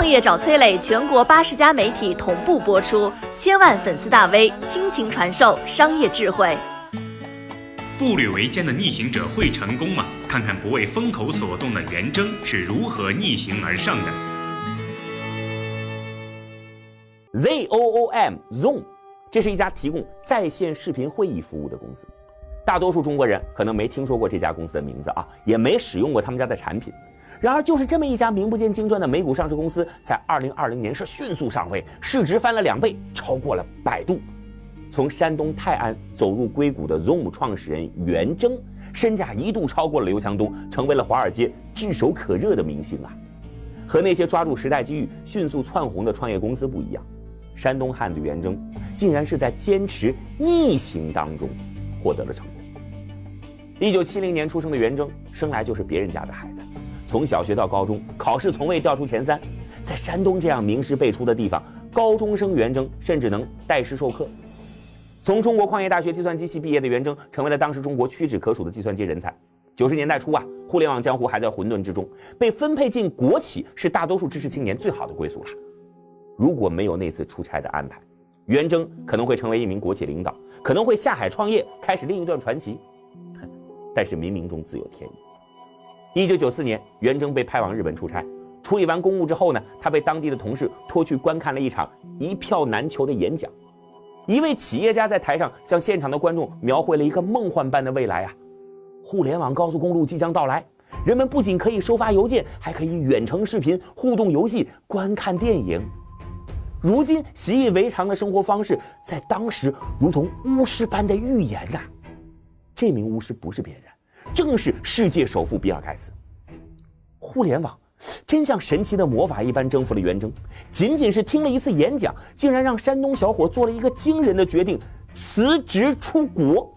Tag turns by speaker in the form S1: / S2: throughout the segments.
S1: 创业找崔磊，全国八十家媒体同步播出，千万粉丝大 V 倾情传授商业智慧。
S2: 步履维艰的逆行者会成功吗？看看不为风口所动的袁征是如何逆行而上的。
S3: Zoom Zoom，这是一家提供在线视频会议服务的公司。大多数中国人可能没听说过这家公司的名字啊，也没使用过他们家的产品。然而，就是这么一家名不见经传的美股上市公司，在2020年是迅速上位，市值翻了两倍，超过了百度。从山东泰安走入硅谷的 Zoom 创始人袁征，身价一度超过了刘强东，成为了华尔街炙手可热的明星啊！和那些抓住时代机遇迅速窜红的创业公司不一样，山东汉子袁征竟然是在坚持逆行当中获得了成功。一九七零年出生的袁征，生来就是别人家的孩子，从小学到高中考试从未掉出前三，在山东这样名师辈出的地方，高中生袁征甚至能代师授课。从中国矿业大学计算机系毕业的袁征，成为了当时中国屈指可数的计算机人才。九十年代初啊，互联网江湖还在混沌之中，被分配进国企是大多数知识青年最好的归宿了。如果没有那次出差的安排，袁征可能会成为一名国企领导，可能会下海创业，开始另一段传奇。但是冥冥中自有天意。一九九四年，袁征被派往日本出差，处理完公务之后呢，他被当地的同事拖去观看了一场一票难求的演讲。一位企业家在台上向现场的观众描绘了一个梦幻般的未来啊！互联网高速公路即将到来，人们不仅可以收发邮件，还可以远程视频、互动游戏、观看电影。如今习以为常的生活方式，在当时如同巫师般的预言呐！这名巫师不是别人，正是世界首富比尔盖茨。互联网。真像神奇的魔法一般征服了袁征，仅仅是听了一次演讲，竟然让山东小伙做了一个惊人的决定：辞职出国。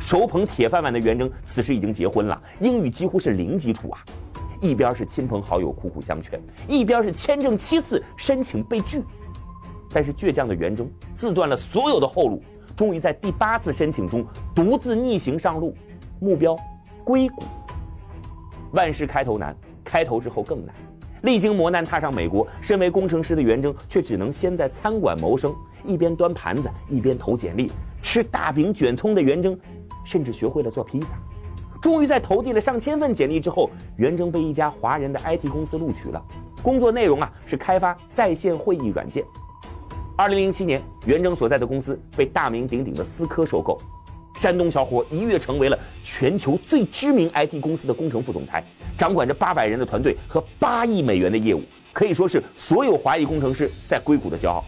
S3: 手捧铁饭碗的袁征，此时已经结婚了，英语几乎是零基础啊！一边是亲朋好友苦苦相劝，一边是签证七次申请被拒。但是倔强的袁征自断了所有的后路，终于在第八次申请中独自逆行上路，目标硅谷。万事开头难。开头之后更难，历经磨难踏上美国，身为工程师的袁征却只能先在餐馆谋生，一边端盘子一边投简历。吃大饼卷葱的袁征，甚至学会了做披萨。终于在投递了上千份简历之后，袁征被一家华人的 IT 公司录取了。工作内容啊是开发在线会议软件。二零零七年，袁征所在的公司被大名鼎鼎的思科收购。山东小伙一跃成为了全球最知名 IT 公司的工程副总裁，掌管着八百人的团队和八亿美元的业务，可以说是所有华裔工程师在硅谷的骄傲。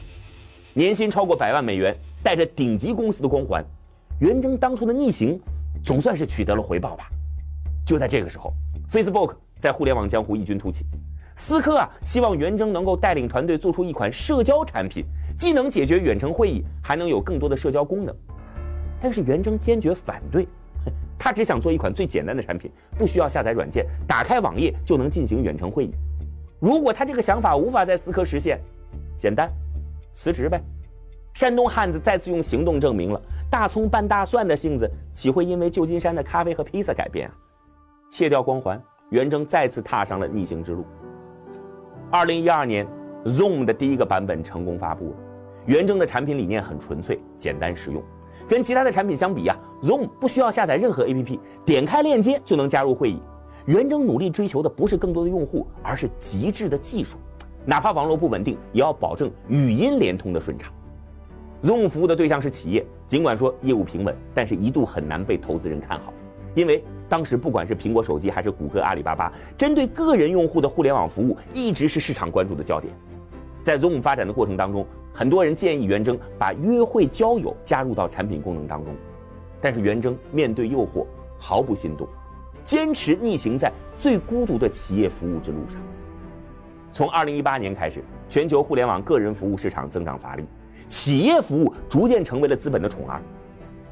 S3: 年薪超过百万美元，带着顶级公司的光环，袁征当初的逆行总算是取得了回报吧。就在这个时候，Facebook 在互联网江湖异军突起，思科啊希望袁征能够带领团队做出一款社交产品，既能解决远程会议，还能有更多的社交功能。但是袁征坚决反对，他只想做一款最简单的产品，不需要下载软件，打开网页就能进行远程会议。如果他这个想法无法在思科实现，简单，辞职呗。山东汉子再次用行动证明了大葱拌大蒜的性子岂会因为旧金山的咖啡和披萨改变啊？卸掉光环，袁征再次踏上了逆行之路。二零一二年，Zoom 的第一个版本成功发布了。袁征的产品理念很纯粹、简单实用。跟其他的产品相比呀，Zoom 不需要下载任何 APP，点开链接就能加入会议。袁征努力追求的不是更多的用户，而是极致的技术，哪怕网络不稳定，也要保证语音连通的顺畅。Zoom 服务的对象是企业，尽管说业务平稳，但是一度很难被投资人看好，因为当时不管是苹果手机还是谷歌、阿里巴巴，针对个人用户的互联网服务一直是市场关注的焦点。在 Zoom 发展的过程当中，很多人建议袁征把约会交友加入到产品功能当中，但是袁征面对诱惑毫不心动，坚持逆行在最孤独的企业服务之路上。从2018年开始，全球互联网个人服务市场增长乏力，企业服务逐渐成为了资本的宠儿。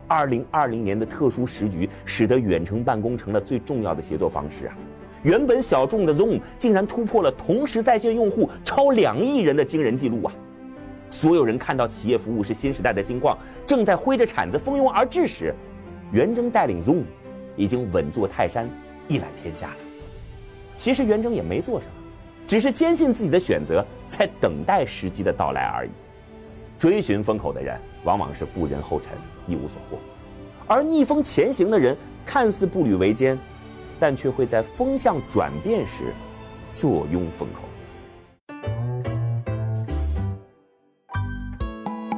S3: 2020年的特殊时局使得远程办公成了最重要的协作方式啊！原本小众的 Zoom 竟然突破了同时在线用户超两亿人的惊人记录啊！所有人看到企业服务是新时代的金矿，正在挥着铲子蜂拥而至时，袁征带领 Zoom 已经稳坐泰山，一览天下了。其实袁征也没做什么，
S4: 只是坚信自己的选择，在等待时机的到来而已。追寻风口的人，往往是不人后尘，一无所获；而逆风前行的人，看似步履维艰，但却会在风向转变时坐拥风口。